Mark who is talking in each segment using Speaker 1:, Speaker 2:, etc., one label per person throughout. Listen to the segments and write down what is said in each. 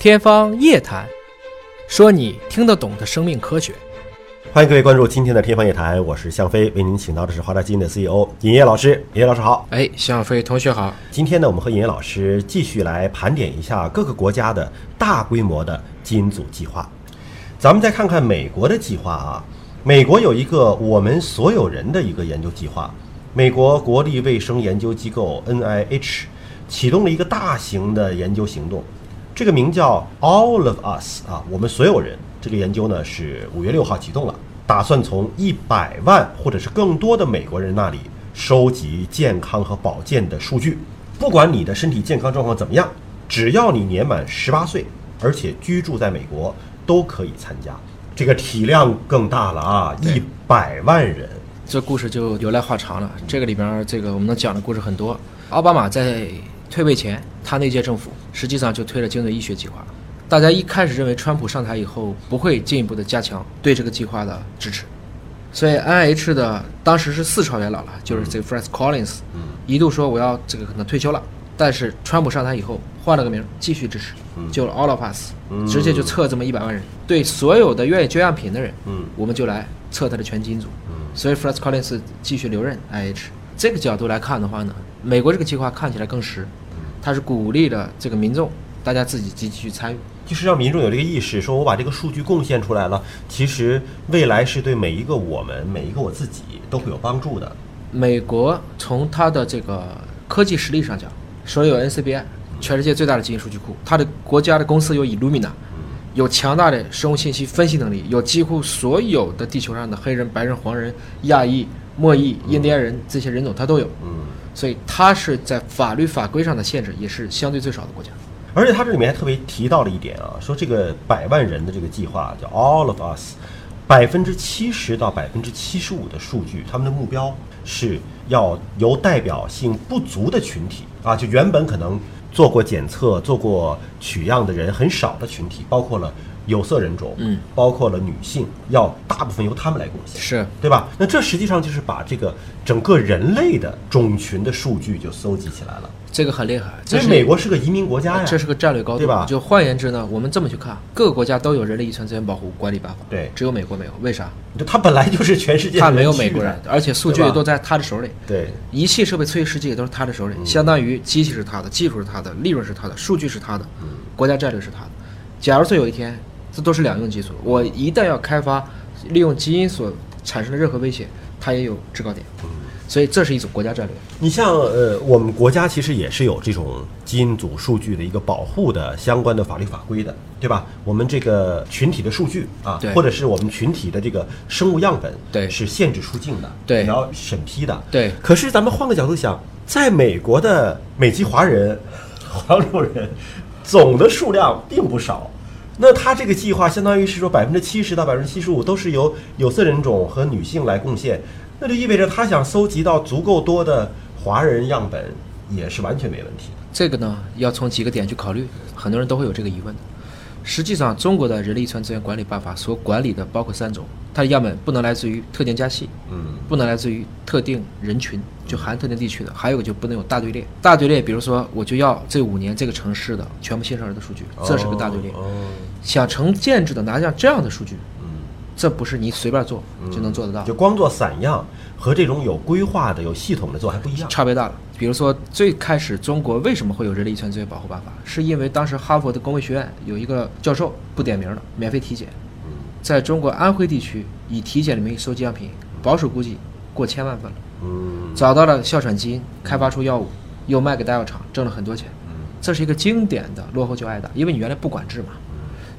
Speaker 1: 天方夜谭，说你听得懂的生命科学。
Speaker 2: 欢迎各位关注今天的《天方夜谭》，我是向飞，为您请到的是华大基因的 CEO 尹烨老师。尹烨老师好。
Speaker 1: 哎，向飞同学好。
Speaker 2: 今天呢，我们和尹烨老师继续来盘点一下各个国家的大规模的基因组计划。咱们再看看美国的计划啊，美国有一个我们所有人的一个研究计划，美国国立卫生研究机构 NIH 启动了一个大型的研究行动，这个名叫 All of Us 啊，我们所有人。这个研究呢是五月六号启动了，打算从一百万或者是更多的美国人那里收集健康和保健的数据。不管你的身体健康状况怎么样，只要你年满十八岁，而且居住在美国，都可以参加。这个体量更大了啊，一百万人。
Speaker 1: 这故事就由来话长了。这个里边，这个我们能讲的故事很多。奥巴马在退位前，他那届政府实际上就推了精准医学计划。大家一开始认为川普上台以后不会进一步的加强对这个计划的支持，所以 NIH 的当时是四朝元老了，就是这个 Francis Collins，一度说我要这个可能退休了，但是川普上台以后换了个名，继续支持，就 All of Us，直接就测这么一百万人，对所有的愿意捐样品的人，我们就来测他的全基因组，所以 Francis Collins 继续留任 NIH。这个角度来看的话呢，美国这个计划看起来更实，它是鼓励了这个民众，大家自己积极去参与。
Speaker 2: 就是让民众有这个意识，说我把这个数据贡献出来了，其实未来是对每一个我们、每一个我自己都会有帮助的。
Speaker 1: 美国从它的这个科技实力上讲，说有 NCBI，全世界最大的基因数据库，它的国家的公司有 Illumina，有强大的生物信息分析能力，有几乎所有的地球上的黑人、白人、黄人、亚裔、墨裔、印第安人这些人种它都有。嗯，所以它是在法律法规上的限制也是相对最少的国家。
Speaker 2: 而且他这里面还特别提到了一点啊，说这个百万人的这个计划叫 All of Us，百分之七十到百分之七十五的数据，他们的目标是要由代表性不足的群体啊，就原本可能做过检测、做过取样的人很少的群体，包括了有色人种，嗯，包括了女性，要大部分由他们来贡献，
Speaker 1: 是。
Speaker 2: 对吧？那这实际上就是把这个整个人类的种群的数据就搜集起来了。
Speaker 1: 这个很厉害，
Speaker 2: 因为美国是个移民国家呀，
Speaker 1: 这是个战略高度，
Speaker 2: 对吧？
Speaker 1: 就换言之呢，我们这么去看，各个国家都有人类遗传资源保护管理办法，
Speaker 2: 对，
Speaker 1: 只有美国没有，为啥？
Speaker 2: 就它本来就是全世界，
Speaker 1: 它没有美国人，而且数据都在他的手里，
Speaker 2: 对，
Speaker 1: 仪器设备、测试机也都是他的手里，相当于机器是他的，技术是他的，利润是他的，数据是他的，国家战略是他的。假如说有一天，这都是两用技术，我一旦要开发利用基因所产生的任何威胁，它也有制高点。所以这是一种国家战略。
Speaker 2: 你像呃，我们国家其实也是有这种基因组数据的一个保护的相关的法律法规的，对吧？我们这个群体的数据啊，或者是我们群体的这个生物样本，
Speaker 1: 对，
Speaker 2: 是限制出境的，
Speaker 1: 对，
Speaker 2: 你要审批的，
Speaker 1: 对。
Speaker 2: 可是咱们换个角度想，在美国的美籍华人、黄种人总的数量并不少，那他这个计划相当于是说百分之七十到百分之七十五都是由有色人种和女性来贡献。那就意味着他想搜集到足够多的华人样本，也是完全没问题的。
Speaker 1: 这个呢，要从几个点去考虑，很多人都会有这个疑问。实际上，中国的人力遗传资源管理办法所管理的包括三种：它的样本不能来自于特定家系，嗯，不能来自于特定人群，就含特定地区的；还有个就不能有大队列。大队列，比如说，我就要这五年这个城市的全部新生儿的数据，这是个大队列。想成建制的拿下这样的数据。这不是你随便做就能做得到，
Speaker 2: 就光做散样和这种有规划的、有系统的做还不一样，
Speaker 1: 差别大了。比如说，最开始中国为什么会有人力遗传资源保护办法？是因为当时哈佛的工卫学院有一个教授不点名了，免费体检，在中国安徽地区以体检的名义收集样品，保守估计过千万份了。嗯，找到了哮喘基因，开发出药物，又卖给大药厂，挣了很多钱。这是一个经典的落后就挨打，因为你原来不管制嘛。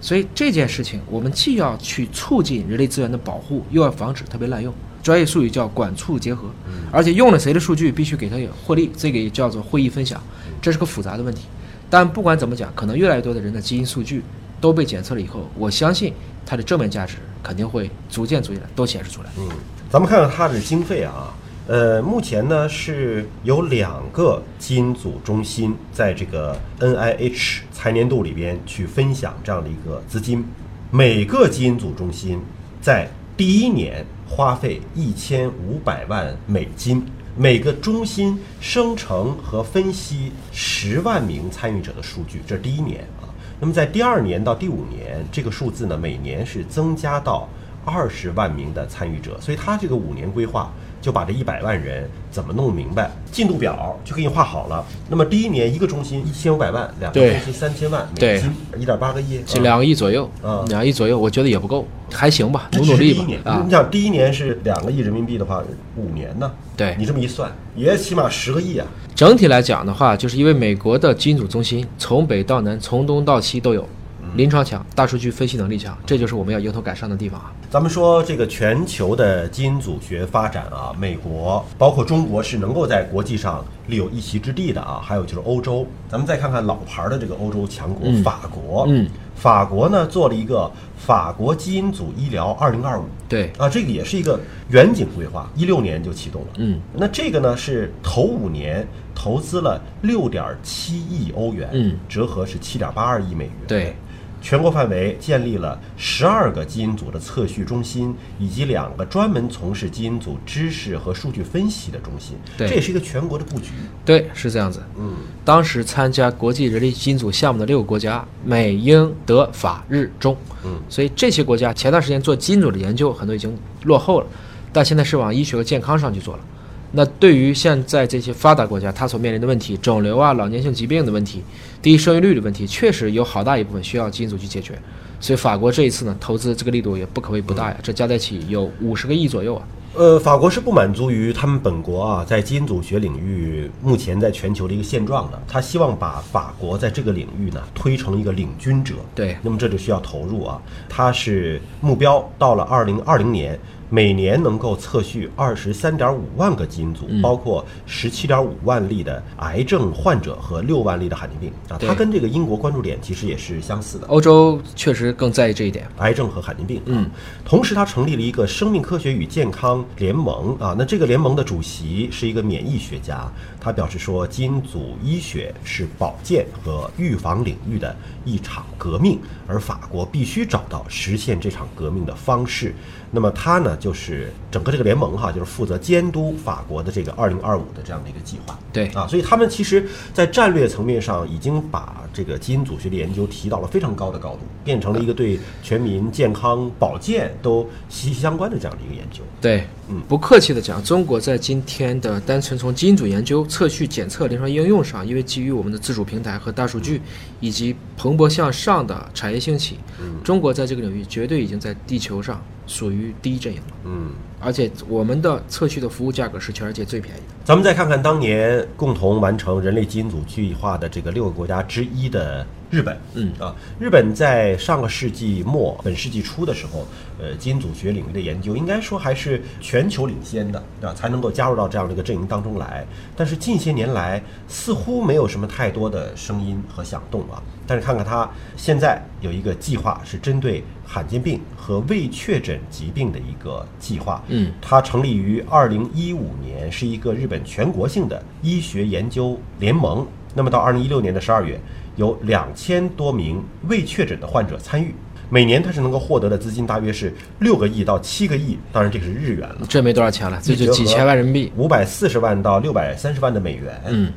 Speaker 1: 所以这件事情，我们既要去促进人力资源的保护，又要防止特别滥用。专业术语叫管促结合，而且用了谁的数据，必须给他有获利，这个也叫做会议分享，这是个复杂的问题。但不管怎么讲，可能越来越多的人的基因数据都被检测了以后，我相信它的正面价值肯定会逐渐逐渐的都显示出来。
Speaker 2: 嗯，咱们看看它的经费啊。呃，目前呢是有两个基因组中心在这个 NIH 财年度里边去分享这样的一个资金，每个基因组中心在第一年花费一千五百万美金，每个中心生成和分析十万名参与者的数据，这是第一年啊。那么在第二年到第五年，这个数字呢，每年是增加到二十万名的参与者，所以他这个五年规划。就把这一百万人怎么弄明白，进度表就给你画好了。那么第一年一个中心一千五百万，两个中心三千万美金，一点八个亿，
Speaker 1: 是两个亿左右。啊，两亿左右，我觉得也不够，还行吧，努努力吧。
Speaker 2: 啊，你想第一年是两个亿人民币的话，五年呢？
Speaker 1: 对，
Speaker 2: 你这么一算，也起码十个亿啊。
Speaker 1: 整体来讲的话，就是因为美国的基因组中心从北到南，从东到西都有。临床强，大数据分析能力强，这就是我们要迎头赶上的地方啊。
Speaker 2: 咱们说这个全球的基因组学发展啊，美国包括中国是能够在国际上立有一席之地的啊。还有就是欧洲，咱们再看看老牌的这个欧洲强国法国，
Speaker 1: 嗯，
Speaker 2: 法国呢做了一个法国基因组医疗二零二五，
Speaker 1: 对。
Speaker 2: 啊，这个也是一个远景规划，一六年就启动了，
Speaker 1: 嗯，
Speaker 2: 那这个呢是头五年投资了六点七亿欧元，
Speaker 1: 嗯，
Speaker 2: 折合是七点八二亿美元，
Speaker 1: 对。
Speaker 2: 全国范围建立了十二个基因组的测序中心，以及两个专门从事基因组知识和数据分析的中心。
Speaker 1: 对，
Speaker 2: 这也是一个全国的布局。
Speaker 1: 对，是这样子。
Speaker 2: 嗯，
Speaker 1: 当时参加国际人类基因组项目的六个国家，美、英、德、法、日、中。
Speaker 2: 嗯，
Speaker 1: 所以这些国家前段时间做基因组的研究，很多已经落后了，但现在是往医学和健康上去做了。那对于现在这些发达国家，它所面临的问题，肿瘤啊、老年性疾病的问题、低生育率的问题，确实有好大一部分需要基因组去解决。所以法国这一次呢，投资这个力度也不可谓不大呀，这加在一起有五十个亿左右啊。
Speaker 2: 呃，法国是不满足于他们本国啊在基因组学领域目前在全球的一个现状的，他希望把法国在这个领域呢推成一个领军者。
Speaker 1: 对，
Speaker 2: 那么这就需要投入啊，他是目标到了二零二零年。每年能够测序二十三点五万个基因组，包括十七点五万例的癌症患者和六万例的罕见病啊，它跟这个英国关注点其实也是相似的。
Speaker 1: 欧洲确实更在意这一点，
Speaker 2: 癌症和罕见病。
Speaker 1: 嗯，
Speaker 2: 同时它成立了一个生命科学与健康联盟啊，那这个联盟的主席是一个免疫学家，他表示说，基因组医学是保健和预防领域的一场革命，而法国必须找到实现这场革命的方式。那么他呢，就是整个这个联盟哈，就是负责监督法国的这个二零二五的这样的一个计划。
Speaker 1: 对
Speaker 2: 啊，所以他们其实，在战略层面上已经把这个基因组学的研究提到了非常高的高度，变成了一个对全民健康保健都息息相关的这样的一个研究。
Speaker 1: 对，
Speaker 2: 嗯，
Speaker 1: 不客气的讲，中国在今天的单纯从基因组研究、测序、检测、临床应用上，因为基于我们的自主平台和大数据，以及蓬勃向上的产业兴起，
Speaker 2: 嗯，
Speaker 1: 中国在这个领域绝对已经在地球上。属于第一阵营了，
Speaker 2: 嗯，
Speaker 1: 而且我们的测序的服务价格是全世界最便宜的。
Speaker 2: 咱们再看看当年共同完成人类基因组计划的这个六个国家之一的日本，
Speaker 1: 嗯
Speaker 2: 啊，日本在上个世纪末本世纪初的时候，呃，基因组学领域的研究应该说还是全球领先的，啊，才能够加入到这样的一个阵营当中来。但是近些年来似乎没有什么太多的声音和响动啊。但是看看它现在有一个计划，是针对罕见病和未确诊疾病的一个计划。
Speaker 1: 嗯，
Speaker 2: 它成立于二零一五年，是一个日本全国性的医学研究联盟。那么到二零一六年的十二月，有两千多名未确诊的患者参与，每年它是能够获得的资金大约是六个亿到七个亿，当然这个是日元了，
Speaker 1: 这没多少钱了，这就几千万人民币，
Speaker 2: 五百四十万到六百三十万的美元。
Speaker 1: 嗯。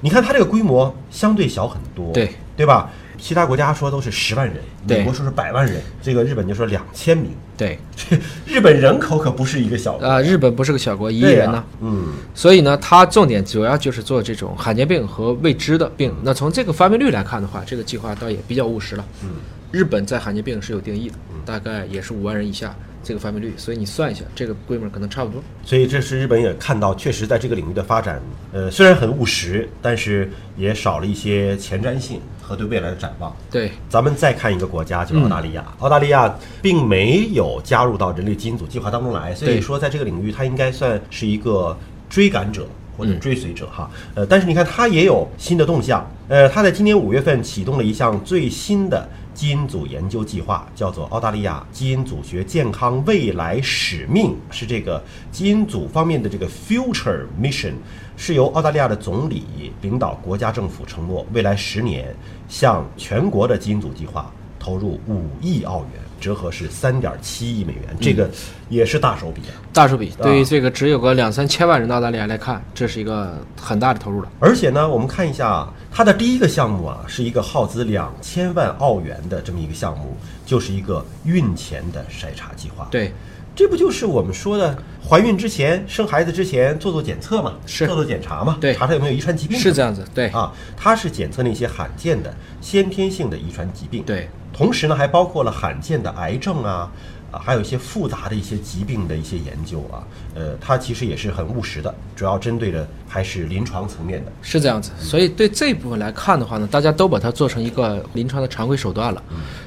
Speaker 2: 你看它这个规模相对小很多，
Speaker 1: 对
Speaker 2: 对吧？其他国家说都是十万人，
Speaker 1: 美
Speaker 2: 国说是百万人，这个日本就说两千名。
Speaker 1: 对，
Speaker 2: 日本人口可不是一个小
Speaker 1: 啊，日本不是个小国，一亿人呢。
Speaker 2: 嗯，
Speaker 1: 所以呢，它重点主要就是做这种罕见病和未知的病。那从这个发病率来看的话，这个计划倒也比较务实了。
Speaker 2: 嗯，
Speaker 1: 日本在罕见病是有定义的，大概也是五万人以下。这个发病率，所以你算一下，这个规模可能差不多。
Speaker 2: 所以这是日本也看到，确实在这个领域的发展，呃，虽然很务实，但是也少了一些前瞻性和对未来的展望。
Speaker 1: 对，
Speaker 2: 咱们再看一个国家，就是澳大利亚。澳大利亚并没有加入到人类基因组计划当中来，所以说在这个领域，它应该算是一个追赶者或者追随者哈。呃，但是你看，它也有新的动向。呃，它在今年五月份启动了一项最新的。基因组研究计划叫做澳大利亚基因组学健康未来使命，是这个基因组方面的这个 Future Mission，是由澳大利亚的总理领导国家政府承诺，未来十年向全国的基因组计划。投入五亿澳元，折合是三点七亿美元，这个也是大手笔啊。
Speaker 1: 大手笔，对于这个只有个两三千万人的澳大利亚来看，这是一个很大的投入了。
Speaker 2: 而且呢，我们看一下它的第一个项目啊，是一个耗资两千万澳元的这么一个项目，就是一个孕前的筛查计划。
Speaker 1: 对，
Speaker 2: 这不就是我们说的怀孕之前、生孩子之前做做检测嘛，
Speaker 1: 是
Speaker 2: 做做检查嘛，
Speaker 1: 对
Speaker 2: 查查有没有遗传疾病。
Speaker 1: 是这样子，对，
Speaker 2: 啊，它是检测那些罕见的先天性的遗传疾病。
Speaker 1: 对，
Speaker 2: 同时呢，还包括了罕见的癌症啊，啊，还有一些复杂的一些疾病的一些研究啊。呃，它其实也是很务实的，主要针对的还是临床层面的。
Speaker 1: 是这样子。所以对这部分来看的话呢，大家都把它做成一个临床的常规手段了。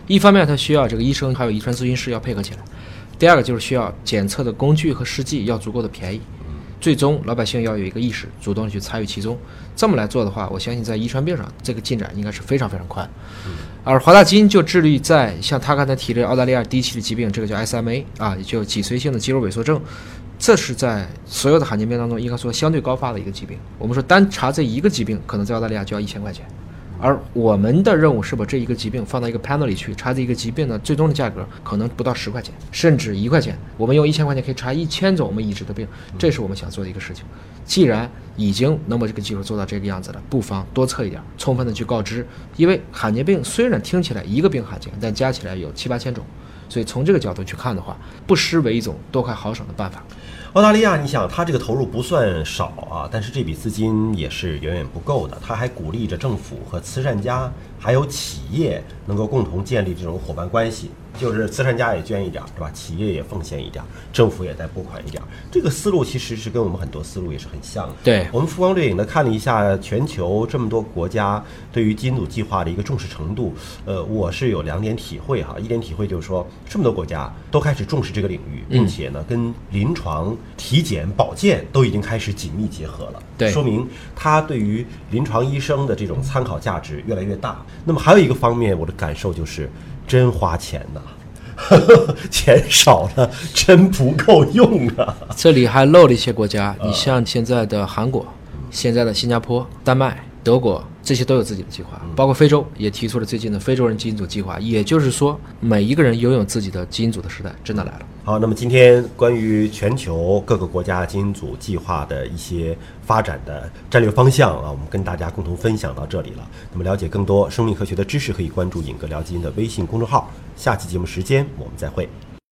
Speaker 1: 一方面，它需要这个医生还有遗传咨询师要配合起来；第二个就是需要检测的工具和试剂要足够的便宜。最终，老百姓要有一个意识，主动地去参与其中。这么来做的话，我相信在遗传病上，这个进展应该是非常非常快。而华大基因就致力于在像他刚才提的澳大利亚第一期的疾病，这个叫 SMA 啊，也就脊髓性的肌肉萎缩症，这是在所有的罕见病当中应该说相对高发的一个疾病。我们说单查这一个疾病，可能在澳大利亚就要一千块钱。而我们的任务是把这一个疾病放到一个 panel 里去查这一个疾病呢最终的价格，可能不到十块钱，甚至一块钱。我们用一千块钱可以查一千种我们已知的病，这是我们想做的一个事情。既然已经能把这个技术做到这个样子了，不妨多测一点，充分的去告知。因为罕见病虽然听起来一个病罕见，但加起来有七八千种，所以从这个角度去看的话，不失为一种多快好省的办法。
Speaker 2: 澳大利亚，你想，它这个投入不算少啊，但是这笔资金也是远远不够的。它还鼓励着政府和慈善家还有企业能够共同建立这种伙伴关系，就是慈善家也捐一点儿，对吧？企业也奉献一点儿，政府也在拨款一点儿。这个思路其实是跟我们很多思路也是很像的。
Speaker 1: 对
Speaker 2: 我们浮光掠影的看了一下全球这么多国家对于基因组计划的一个重视程度，呃，我是有两点体会哈。一点体会就是说，这么多国家都开始重视这个领域，并且呢，跟临床、体检、保健都已经开始紧密结合了。
Speaker 1: 对
Speaker 2: 说明它对于临床医生的这种参考价值越来越大。那么还有一个方面，我的感受就是真花钱呐、钱少了真不够用啊！
Speaker 1: 这里还漏了一些国家，你像现在的韩国、现在的新加坡、丹麦、德国，这些都有自己的计划，包括非洲也提出了最近的非洲人基因组计划。也就是说，每一个人拥有自己的基因组的时代真的来了。
Speaker 2: 好，那么今天关于全球各个国家基因组计划的一些发展的战略方向啊，我们跟大家共同分享到这里了。那么了解更多生命科学的知识，可以关注“尹哥聊基因”的微信公众号。下期节目时间我们再会。